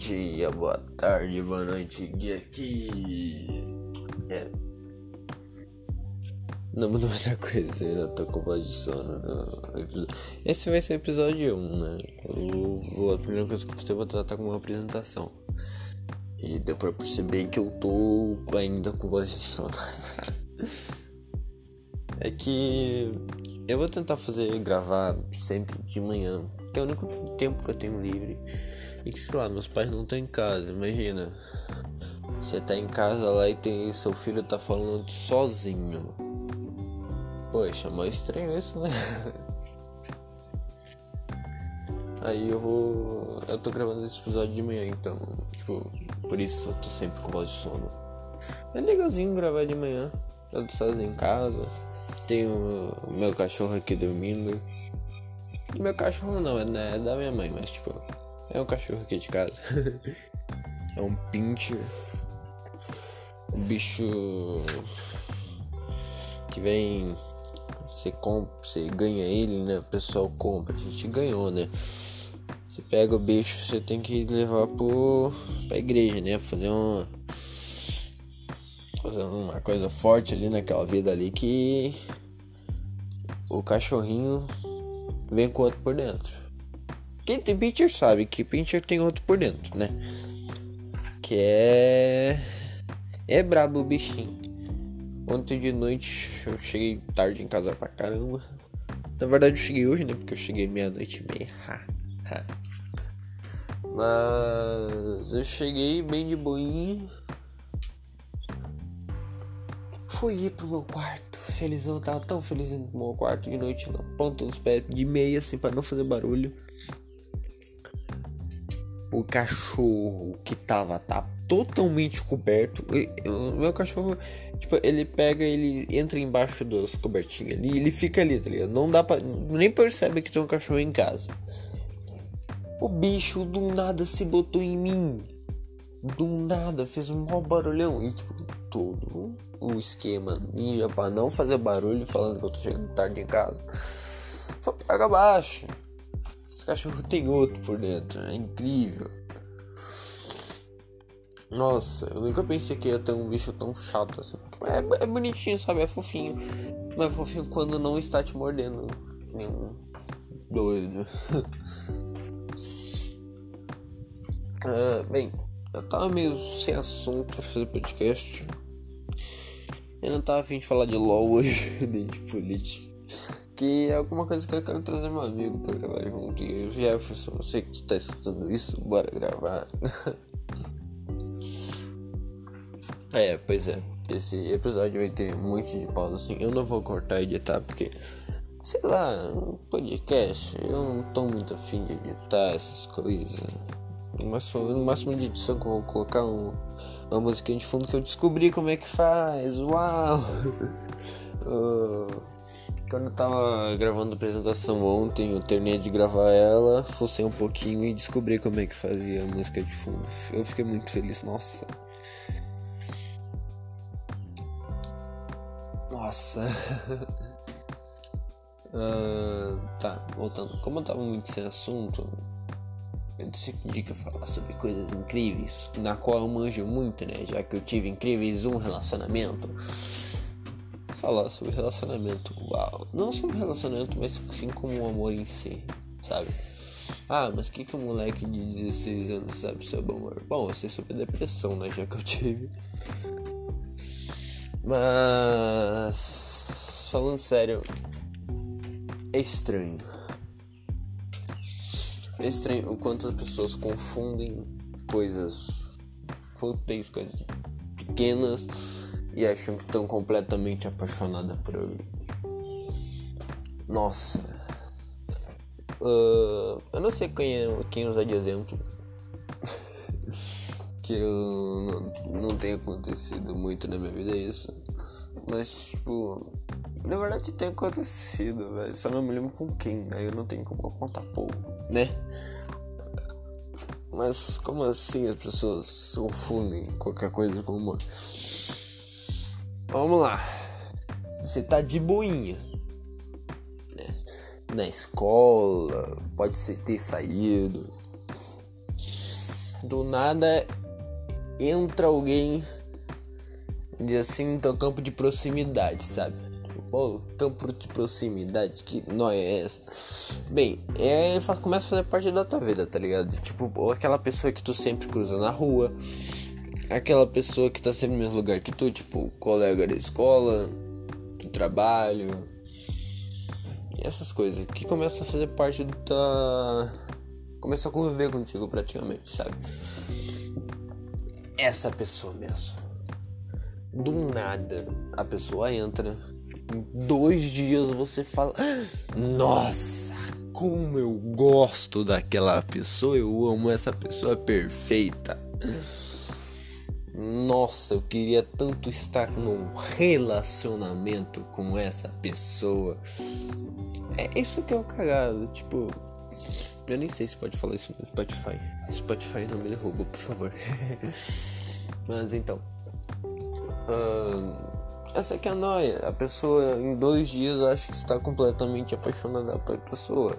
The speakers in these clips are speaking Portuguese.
dia, boa tarde, boa noite, guia aqui. É. Não mudou muita coisa, não tô com voz de sono. Esse vai ser o episódio 1, né? Eu vou, a primeira coisa que eu vou tratar com uma apresentação. E deu pra perceber que eu tô ainda com voz de sono. é que eu vou tentar fazer gravar sempre de manhã, que é o único tempo que eu tenho livre. E sei lá, meus pais não estão em casa, imagina. Você tá em casa lá e tem seu filho tá falando sozinho. Poxa, mais estranho isso, né? Aí eu vou. Eu tô gravando esse episódio de manhã, então, tipo, por isso eu tô sempre com voz de sono. É legalzinho gravar de manhã. Eu tô sozinho em casa. Tenho meu cachorro aqui dormindo. Meu cachorro não, é, né, é da minha mãe, mas tipo, é um cachorro aqui de casa. é um pincher. Um bicho que vem. Você compra, você ganha ele, né? O pessoal compra, a gente ganhou, né? Você pega o bicho, você tem que levar pro, pra igreja, né? Fazer uma. Fazer uma coisa forte ali naquela vida ali que o cachorrinho vem com outro por dentro. Quem tem pincher sabe que pincher tem outro por dentro, né? Que é. É brabo o bichinho. Ontem de noite eu cheguei tarde em casa pra caramba. Na verdade eu cheguei hoje, né? Porque eu cheguei meia-noite e meia. Ha, ha. Mas eu cheguei bem de boinha. Fui ir pro meu quarto. Felizão, tava tão feliz no meu quarto de noite na ponta dos pés, de meia assim, pra não fazer barulho o cachorro que tava tá totalmente coberto. O meu cachorro, tipo, ele pega, ele entra embaixo das cobertinhas ali, ele fica ali, tá ligado? Não dá pra. Nem percebe que tem um cachorro em casa. O bicho do nada se botou em mim. Do nada, fez um mau barulhão. E tipo, todo o esquema ninja pra não fazer barulho, falando que eu tô chegando tarde em casa. Só pega abaixo. Esse cachorro tem outro por dentro, é incrível. Nossa, eu nunca pensei que ia ter um bicho tão chato assim. É, é bonitinho, sabe? É fofinho. Mas é fofinho quando não está te mordendo. Nenhum doido. ah, bem, eu tava meio sem assunto pra fazer podcast. Eu não tava afim de falar de LOL hoje, nem de política que é alguma coisa que eu quero trazer meu amigo pra gravar junto. E o Jefferson, você que tá escutando isso, bora gravar. é, pois é. Esse episódio vai ter um monte de pausa assim. Eu não vou cortar e editar porque, sei lá, podcast. Eu não tô muito afim de editar essas coisas. No máximo, no máximo de edição que eu vou colocar um, uma musiquinha de fundo que eu descobri como é que faz. Uau! uh, Quando eu tava gravando a apresentação ontem, eu terminei de gravar ela, forcei um pouquinho e descobri como é que fazia a música de fundo. Eu fiquei muito feliz, nossa. Nossa. uh, tá, voltando. Como eu tava muito sem assunto, eu decidi que eu falar sobre coisas incríveis, na qual eu manjo muito, né? Já que eu tive incríveis um relacionamento falar sobre relacionamento. Uau. Não sobre relacionamento, mas sim como o amor em si, sabe? Ah, mas o que, que um moleque de 16 anos sabe sobre amor? Bom, eu sei sobre depressão, né? Já que eu tive. Mas. Falando sério, é estranho. É estranho o quanto as pessoas confundem coisas fúteis, coisas pequenas e acham que estão completamente apaixonadas por alguém. Nossa. Uh, eu não sei quem, é, quem usar de exemplo. que eu não, não tem acontecido muito na minha vida isso. Mas, tipo, na verdade tem acontecido, velho. Só não me lembro com quem. Aí eu não tenho como contar pouco, né? Mas como assim as pessoas confundem qualquer coisa com humor? Vamos lá. Você tá de boinha. Né? Na escola, pode ser ter saído. do nada entra alguém e assim teu campo de proximidade, sabe? Pô, campo de proximidade, que não é essa? Bem, é, começa a fazer parte da tua vida, tá ligado? Tipo, aquela pessoa que tu sempre cruza na rua, aquela pessoa que tá sempre no mesmo lugar que tu, tipo, colega da escola, do trabalho, essas coisas, que começa a fazer parte da. começa a conviver contigo praticamente, sabe? Essa pessoa mesmo. Do nada, a pessoa entra em dois dias você fala: Nossa, como eu gosto daquela pessoa, eu amo essa pessoa perfeita. Nossa, eu queria tanto estar num relacionamento com essa pessoa. É isso que é o cagado, tipo. Eu nem sei se pode falar isso no Spotify. Spotify não me derruba, por favor. Mas então. Uh, essa aqui é a noia. A pessoa em dois dias acha que está completamente apaixonada pela pessoa.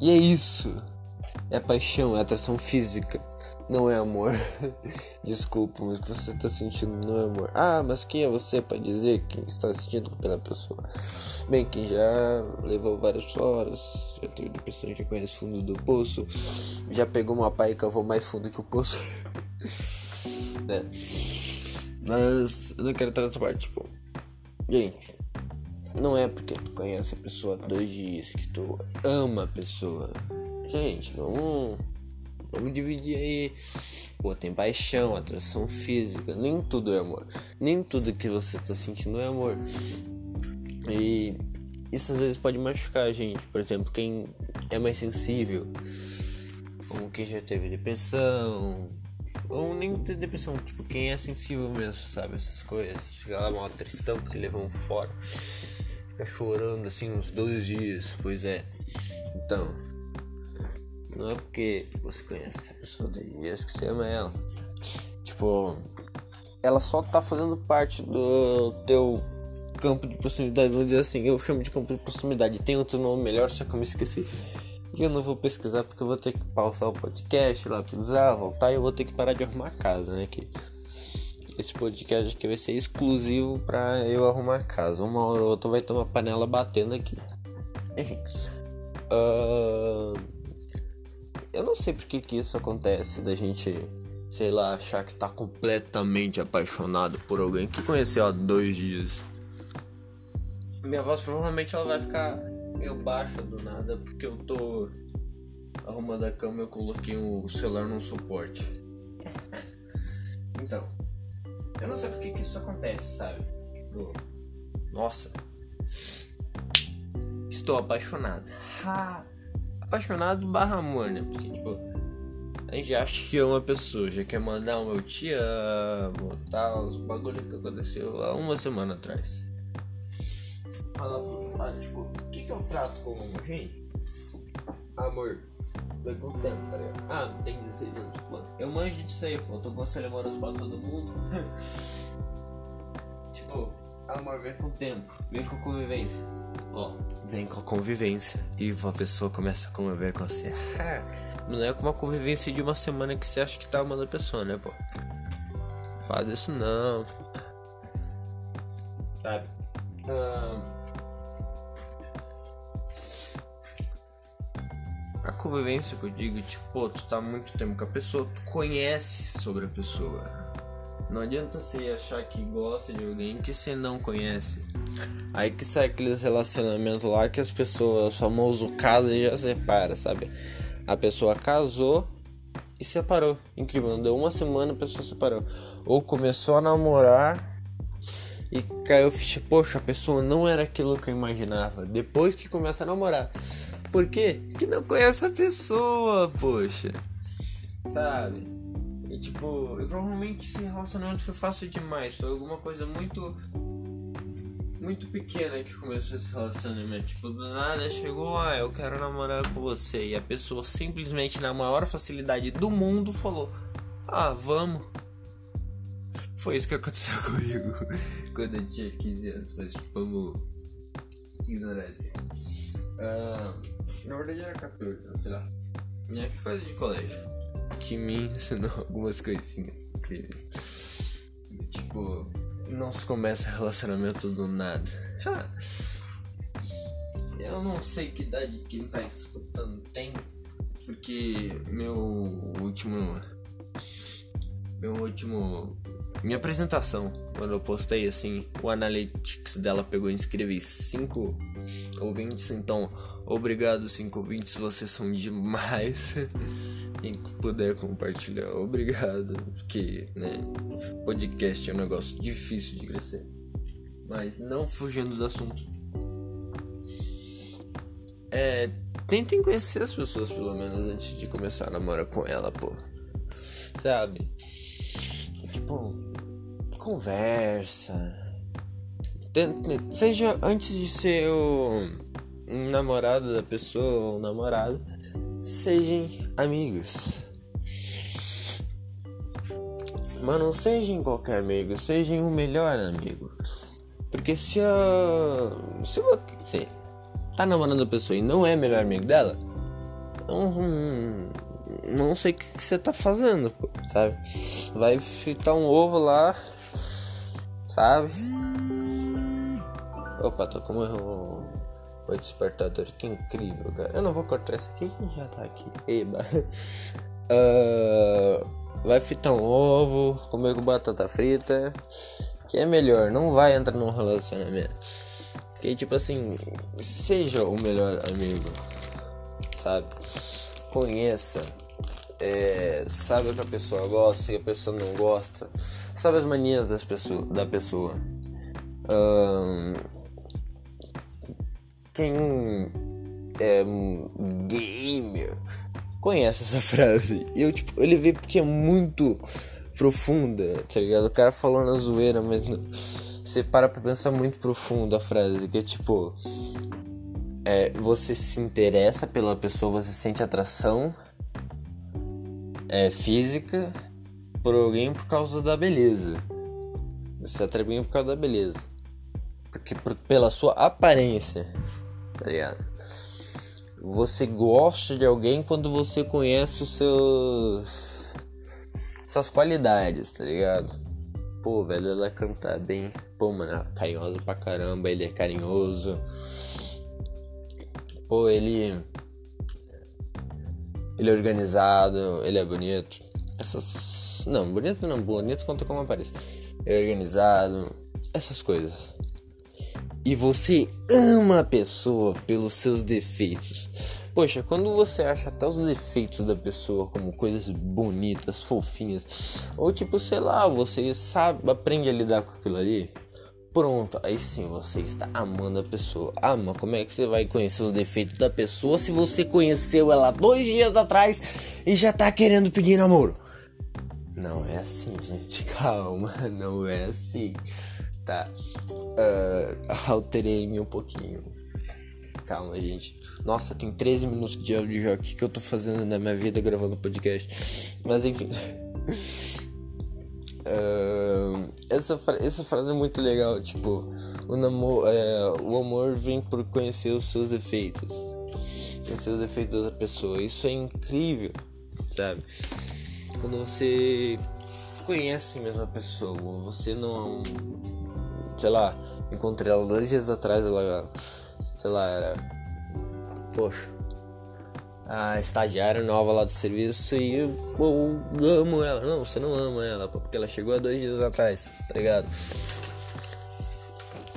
E é isso. É paixão, é atração física. Não é amor. Desculpa, mas o que você está sentindo não é amor. Ah, mas quem é você para dizer que está sentindo pela pessoa? Bem, quem já levou várias horas, já teve depressão, já conhece fundo do poço, já pegou uma pai e cavou mais fundo que o poço. né? Mas eu não quero parte, tipo. Gente, não é porque tu conhece a pessoa há dois dias que tu ama a pessoa. Gente, vamos. Vamos dividir aí. Pô, tem paixão, atração física. Nem tudo é amor. Nem tudo que você tá sentindo é amor. E isso às vezes pode machucar a gente. Por exemplo, quem é mais sensível. Ou quem já teve depressão ou nem ter depressão, tipo, quem é sensível mesmo, sabe? Essas coisas. Fica lá mal tristão porque levou um fora. Fica chorando assim uns dois dias. Pois é. Então. Não é porque você conhece a pessoa dois dias que você ama ela. Tipo. Ela só tá fazendo parte do teu campo de proximidade. Vamos dizer assim, eu chamo de campo de proximidade. Tem outro nome melhor, só que eu me esqueci. E eu não vou pesquisar porque eu vou ter que pausar o podcast, lá pesquisar, voltar e eu vou ter que parar de arrumar casa, né? Que esse podcast aqui vai ser exclusivo pra eu arrumar casa. Uma hora ou outra vai ter uma panela batendo aqui. Enfim. Uh, eu não sei porque que isso acontece da gente, sei lá, achar que tá completamente apaixonado por alguém que conheceu há dois dias. Minha voz provavelmente ela vai ficar meio baixa do nada porque eu tô arrumando a cama e eu coloquei o celular num suporte. Então, eu não sei porque que isso acontece, sabe? Tipo, nossa, estou apaixonado. Ha! Apaixonado barra amor, né? Porque, tipo, a gente acha que ama a pessoa, já quer mandar um eu te amo, tal, os bagulho que aconteceu há uma semana atrás. Fala, fala tipo, o que, que eu trato como gente? Amor, foi com o tempo, tá ligado? Ah, tem 16 anos, pô. Eu manjo disso aí, pô. Tô conselho amoroso pra todo mundo. tipo, amor, vem com o tempo, vem com a convivência. Ó, vem com a convivência. E a pessoa começa a conviver com você. não é com uma convivência de uma semana que você acha que tá amando a pessoa, né, pô? Faz isso não. Sabe? Ah. a convivência que eu digo, tipo, pô, tu tá muito tempo com a pessoa, tu conhece sobre a pessoa. Não adianta você achar que gosta de alguém que você não conhece. Aí que sai aqueles relacionamentos lá que as pessoas, famoso casa e já separa, sabe? A pessoa casou e separou. Incrível, não deu uma semana a pessoa separou. Ou começou a namorar e caiu ficha, poxa, a pessoa não era aquilo que eu imaginava. Depois que começa a namorar. Por quê? Que não conhece a pessoa, poxa. Sabe? E tipo, e provavelmente esse relacionamento foi fácil demais. Foi alguma coisa muito. Muito pequena que começou esse relacionamento. Tipo, do nada chegou, ah, eu quero namorar com você. E a pessoa simplesmente, na maior facilidade do mundo, falou: Ah, vamos. Foi isso que aconteceu comigo quando eu tinha 15 anos. Mas vamos ignorar isso aí. Uh, na verdade era 14, não sei lá. É que coisa de colégio. Que me ensinou algumas coisinhas incríveis. Tipo, não se começa relacionamento do nada. Eu não sei que idade quem tá escutando tem, porque meu último. Meu último minha apresentação, quando eu postei assim, o Analytics dela pegou e inscreveu 5 ouvintes, então obrigado 5 ouvintes, vocês são demais. Quem puder compartilhar, obrigado, porque né, podcast é um negócio difícil de crescer. Mas não fugindo do assunto. É, tentem conhecer as pessoas pelo menos antes de começar a namorar com ela, pô. Sabe? Tipo, conversa. Seja antes de ser o namorado da pessoa ou namorado, sejam amigos. Mas não sejam qualquer amigo, sejam o melhor amigo. Porque se a. Se você tá namorando a pessoa e não é melhor amigo dela, não, não sei o que você tá fazendo, sabe? Vai fritar um ovo lá sabe? Opa, tô com o, o despertador, que incrível, cara. Eu não vou cortar isso aqui que já tá aqui. Eba. Uh, vai fritar um ovo, comer com batata frita. Que é melhor, não vai entrar num relacionamento. Que tipo assim, seja o melhor amigo, sabe? Conheça, é, sabe o que a pessoa gosta e a pessoa não gosta sabe as manias das pessoa, da pessoa. Um, quem é gamer conhece essa frase. Eu, tipo, ele vê porque é muito profunda, tá ligado? O cara falou na zoeira, mas você para pra pensar muito profundo a frase, que é tipo. É, você se interessa pela pessoa, você sente atração é, física por alguém por causa da beleza. Você atrai alguém por causa da beleza. Porque por, pela sua aparência, tá ligado? Você gosta de alguém quando você conhece os seus. suas qualidades, tá ligado? Pô, velho, ela canta bem. Pô, mano, ela é carinhosa pra caramba, ele é carinhoso. Pô, ele. Ele é organizado, ele é bonito. Essas não, bonito não, bonito conta como aparece. É organizado, essas coisas. E você ama a pessoa pelos seus defeitos. Poxa, quando você acha até os defeitos da pessoa como coisas bonitas, fofinhas, ou tipo, sei lá, você sabe, aprende a lidar com aquilo ali, pronto, aí sim você está amando a pessoa. Ama, como é que você vai conhecer os defeitos da pessoa se você conheceu ela dois dias atrás e já tá querendo pedir namoro? Não é assim, gente. Calma, não é assim. Tá. Uh, Alterei-me um pouquinho. Calma, gente. Nossa, tem 13 minutos de áudio já. Que, eu tô fazendo na minha vida gravando podcast? Mas enfim. Uh, essa, essa frase é muito legal. Tipo, o, namor, é, o amor vem por conhecer os seus defeitos. Conhecer os defeitos da pessoa. Isso é incrível, sabe? quando você conhece mesmo a pessoa, você não. Sei lá, encontrei ela dois dias atrás, ela. Sei lá, era. Poxa. A estagiária nova lá do serviço e eu, eu amo ela. Não, você não ama ela, porque ela chegou há dois dias atrás, tá ligado?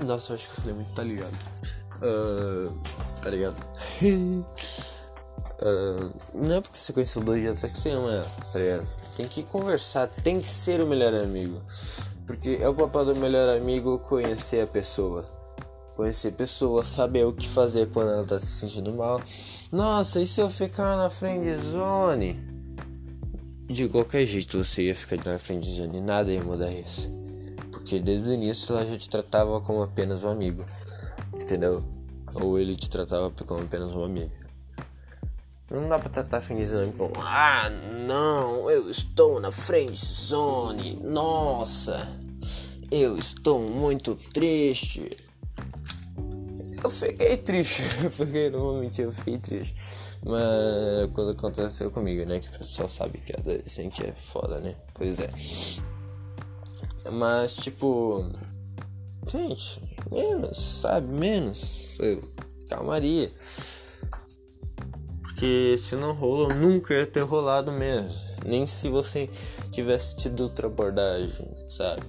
Nossa, eu acho que eu falei muito, tá ligado? Uh, tá ligado? Uh, não é porque você conheceu dois dias atrás que você ama ela, tá ligado? Tem que conversar, tem que ser o melhor amigo. Porque é o papel do melhor amigo conhecer a pessoa. Conhecer a pessoa, saber o que fazer quando ela tá se sentindo mal. Nossa, e se eu ficar na friend zone? De qualquer jeito você ia ficar na friend zone, nada ia mudar isso. Porque desde o início ela já te tratava como apenas um amigo. Entendeu? Ou ele te tratava como apenas um amigo. Não dá pra tratar friendzone como Ah, não, eu estou na friendzone. Nossa, eu estou muito triste. eu fiquei triste. Eu fiquei, não vou mentir, eu fiquei triste. Mas quando aconteceu comigo, né? Que o pessoal sabe que adolescente é foda, né? Pois é. Mas, tipo. Gente, menos, sabe? Menos. Calmaria. Porque se não rolou, nunca ia ter rolado mesmo. Nem se você tivesse tido outra abordagem, sabe?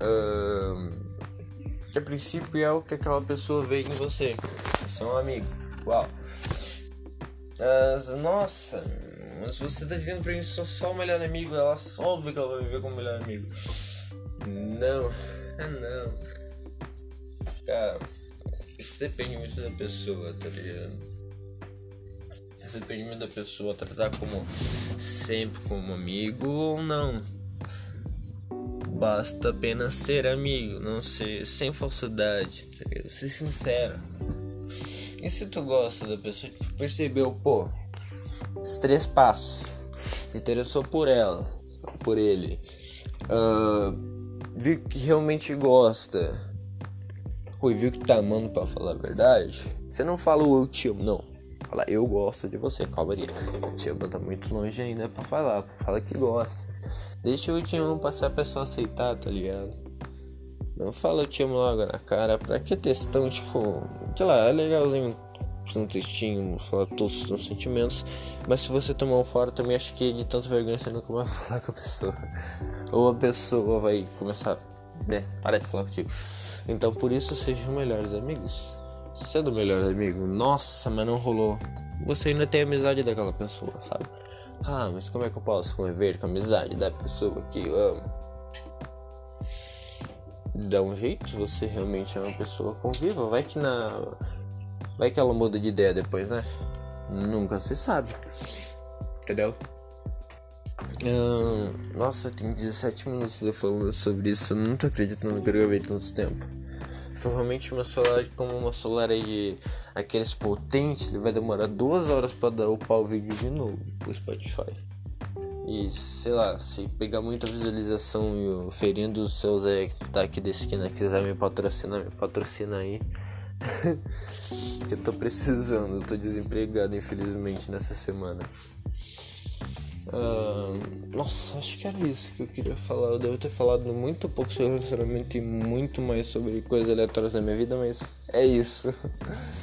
Um, a princípio é o que aquela pessoa vê em você. Você é um amigo. Uau. Nossa, mas você tá dizendo pra mim que sou só o melhor amigo, ela soube que ela vai me ver como melhor amigo. Não, ah não. Cara, isso depende muito da pessoa, tá ligado? Isso depende muito da pessoa tratar como sempre como amigo ou não. Basta apenas ser amigo, não ser sem falsidade, tá ligado? Ser sincero. E se tu gosta da pessoa, tu percebeu, pô, três passos, interessou por ela, por ele, uh, viu que realmente gosta, ou viu que tá amando pra falar a verdade, você não fala o eu te amo, não. Fala, eu gosto de você, calmaria. Eu te amo tá muito longe ainda pra falar, fala que gosta. Deixa o te amo passar a pessoa aceitar, tá ligado? Não fala eu te amo logo na cara. Pra que textão, tipo, sei lá, é legalzinho um textinho, falar todos os seus sentimentos. Mas se você tomar um fora, também acho que de tanta vergonha você nunca vai falar com a pessoa. Ou a pessoa vai começar, né, parar de falar contigo. Então por isso sejam melhores amigos. Sendo melhor amigo, nossa, mas não rolou. Você ainda tem amizade daquela pessoa, sabe? Ah, mas como é que eu posso conviver com a amizade da pessoa que eu amo? Dá um jeito, você realmente é uma pessoa conviva. Vai que na. Vai que ela muda de ideia depois, né? Nunca se sabe. Entendeu? Nossa, tem 17 minutos falando sobre isso. Eu não tô acreditando que eu gravei tanto tempo. Provavelmente meu celular, como uma celular aí de aqueles potentes, ele vai demorar duas horas para dar upar o vídeo de novo pro Spotify. E sei lá, se pegar muita visualização e o ferindo os seus é daqui da esquina quiser me patrocinar, me patrocina aí. eu tô precisando, eu tô desempregado infelizmente nessa semana. Uh, nossa, acho que era isso que eu queria falar. Eu devo ter falado muito pouco sobre relacionamento e muito mais sobre coisas aleatórias da minha vida, mas é isso.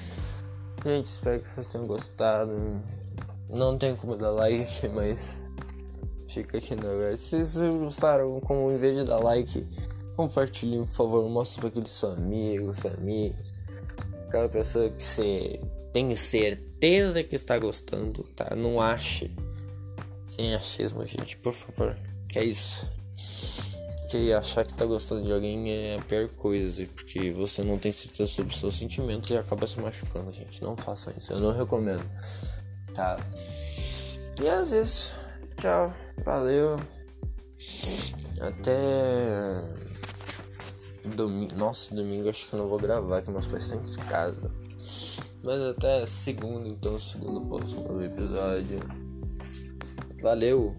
Gente, espero que vocês tenham gostado. Não tem como dar like, mas fica aqui na verdade. Se vocês gostaram, como em vez de dar like, compartilhe, por favor, mostre para aquele seu amigo, seu amigo. Aquela pessoa que você tem certeza que está gostando, tá? Não ache sem achismo, gente, por favor. Que é isso. Que achar que tá gostando de alguém é a pior coisa, porque você não tem certeza sobre seus sentimentos e acaba se machucando, gente. Não façam isso, eu não recomendo. Tá? E às vezes, tchau, valeu. Até domingo. Nossa, domingo acho que eu não vou gravar, que meus pais estão em casa. Mas até segunda, então, segundo posso no episódio. Valeu!